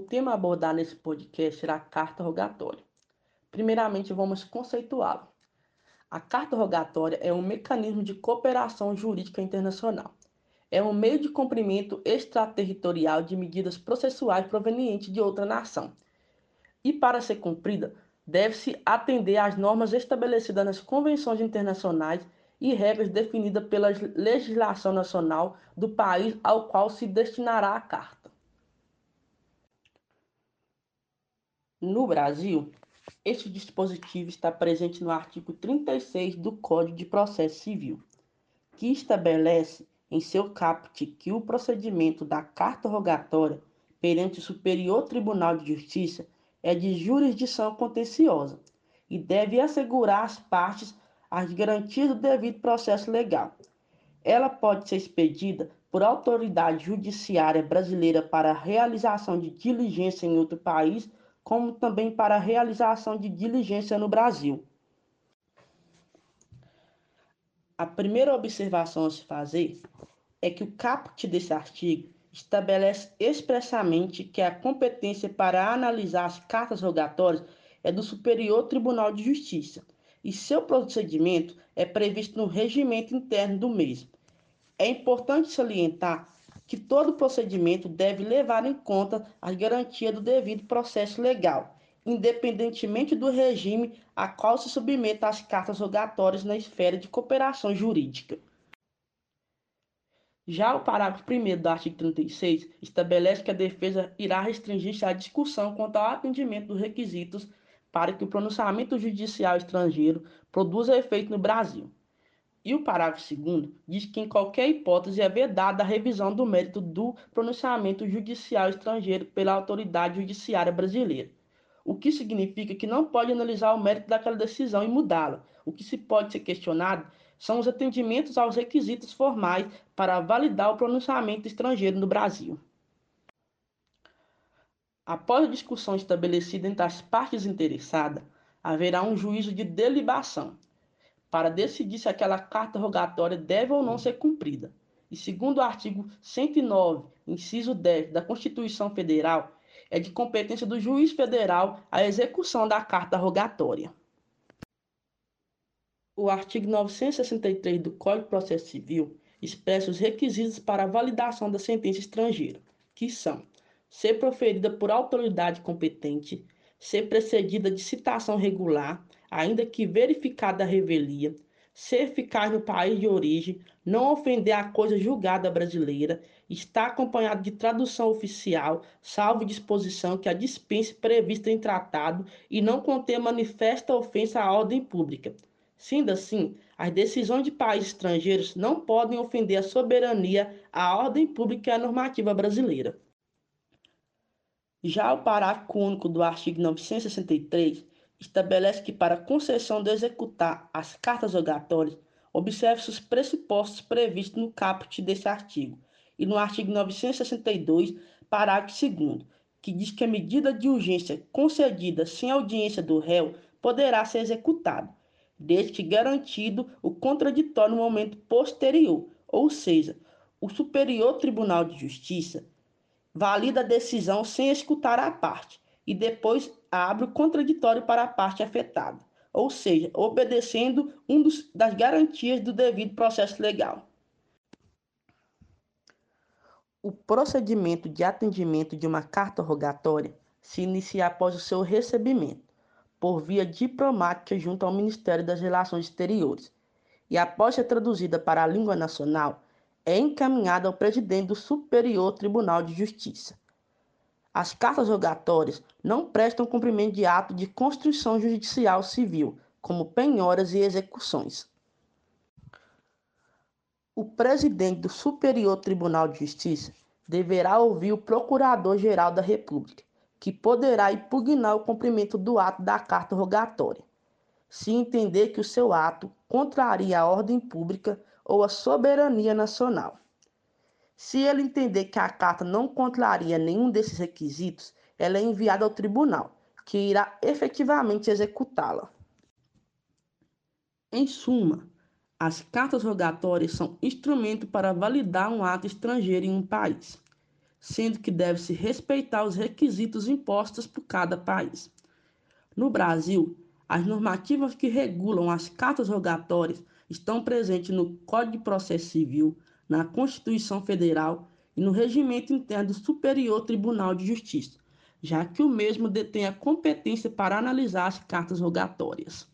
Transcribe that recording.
tema a abordar nesse podcast será a carta rogatória. Primeiramente, vamos conceituá-la. A carta rogatória é um mecanismo de cooperação jurídica internacional. É um meio de cumprimento extraterritorial de medidas processuais provenientes de outra nação. E para ser cumprida, deve-se atender às normas estabelecidas nas convenções internacionais e regras definidas pela legislação nacional do país ao qual se destinará a carta. No Brasil, este dispositivo está presente no artigo 36 do Código de Processo Civil, que estabelece em seu caput que o procedimento da carta rogatória perante o Superior Tribunal de Justiça é de jurisdição contenciosa e deve assegurar às partes as garantias do devido processo legal. Ela pode ser expedida por autoridade judiciária brasileira para realização de diligência em outro país como também para a realização de diligência no Brasil. A primeira observação a se fazer é que o caput desse artigo estabelece expressamente que a competência para analisar as cartas rogatórias é do Superior Tribunal de Justiça e seu procedimento é previsto no regimento interno do mesmo. É importante salientar que todo procedimento deve levar em conta a garantia do devido processo legal, independentemente do regime a qual se submeta as cartas rogatórias na esfera de cooperação jurídica. Já o parágrafo 1 do artigo 36 estabelece que a defesa irá restringir-se à discussão quanto ao atendimento dos requisitos para que o pronunciamento judicial estrangeiro produza efeito no Brasil. E o parágrafo 2 diz que, em qualquer hipótese, é vedada a revisão do mérito do pronunciamento judicial estrangeiro pela autoridade judiciária brasileira. O que significa que não pode analisar o mérito daquela decisão e mudá-la. O que se pode ser questionado são os atendimentos aos requisitos formais para validar o pronunciamento estrangeiro no Brasil. Após a discussão estabelecida entre as partes interessadas, haverá um juízo de delibação para decidir se aquela carta rogatória deve ou não ser cumprida. E segundo o artigo 109, inciso 10 da Constituição Federal, é de competência do juiz federal a execução da carta rogatória. O artigo 963 do Código de Processo Civil expressa os requisitos para a validação da sentença estrangeira, que são ser proferida por autoridade competente, ser precedida de citação regular, ainda que verificada a revelia, ser eficaz no país de origem, não ofender a coisa julgada brasileira, estar acompanhado de tradução oficial, salvo disposição que a dispense prevista em tratado e não conter manifesta ofensa à ordem pública. Sendo assim, as decisões de países estrangeiros não podem ofender a soberania, a ordem pública e a normativa brasileira. Já o parágrafo único do artigo 963 estabelece que para concessão de executar as cartas rogatórias, observe-se os pressupostos previstos no caput desse artigo e no artigo 962, parágrafo 2 que diz que a medida de urgência concedida sem audiência do réu poderá ser executada, desde que garantido o contraditório no momento posterior, ou seja, o Superior Tribunal de Justiça valida a decisão sem escutar a parte e depois abre o contraditório para a parte afetada, ou seja, obedecendo um dos, das garantias do devido processo legal. O procedimento de atendimento de uma carta rogatória se inicia após o seu recebimento, por via diplomática junto ao Ministério das Relações Exteriores, e após ser traduzida para a língua nacional, é encaminhada ao presidente do Superior Tribunal de Justiça as cartas rogatórias não prestam cumprimento de ato de construção judicial civil, como penhoras e execuções. O presidente do Superior Tribunal de Justiça deverá ouvir o Procurador-Geral da República, que poderá impugnar o cumprimento do ato da carta rogatória, se entender que o seu ato contraria a ordem pública ou a soberania nacional. Se ele entender que a carta não contraria nenhum desses requisitos, ela é enviada ao tribunal, que irá efetivamente executá-la. Em suma, as cartas rogatórias são instrumento para validar um ato estrangeiro em um país. sendo que deve-se respeitar os requisitos impostos por cada país. No Brasil, as normativas que regulam as cartas rogatórias estão presentes no Código de Processo Civil, na Constituição Federal e no Regimento Interno do Superior Tribunal de Justiça, já que o mesmo detém a competência para analisar as cartas rogatórias.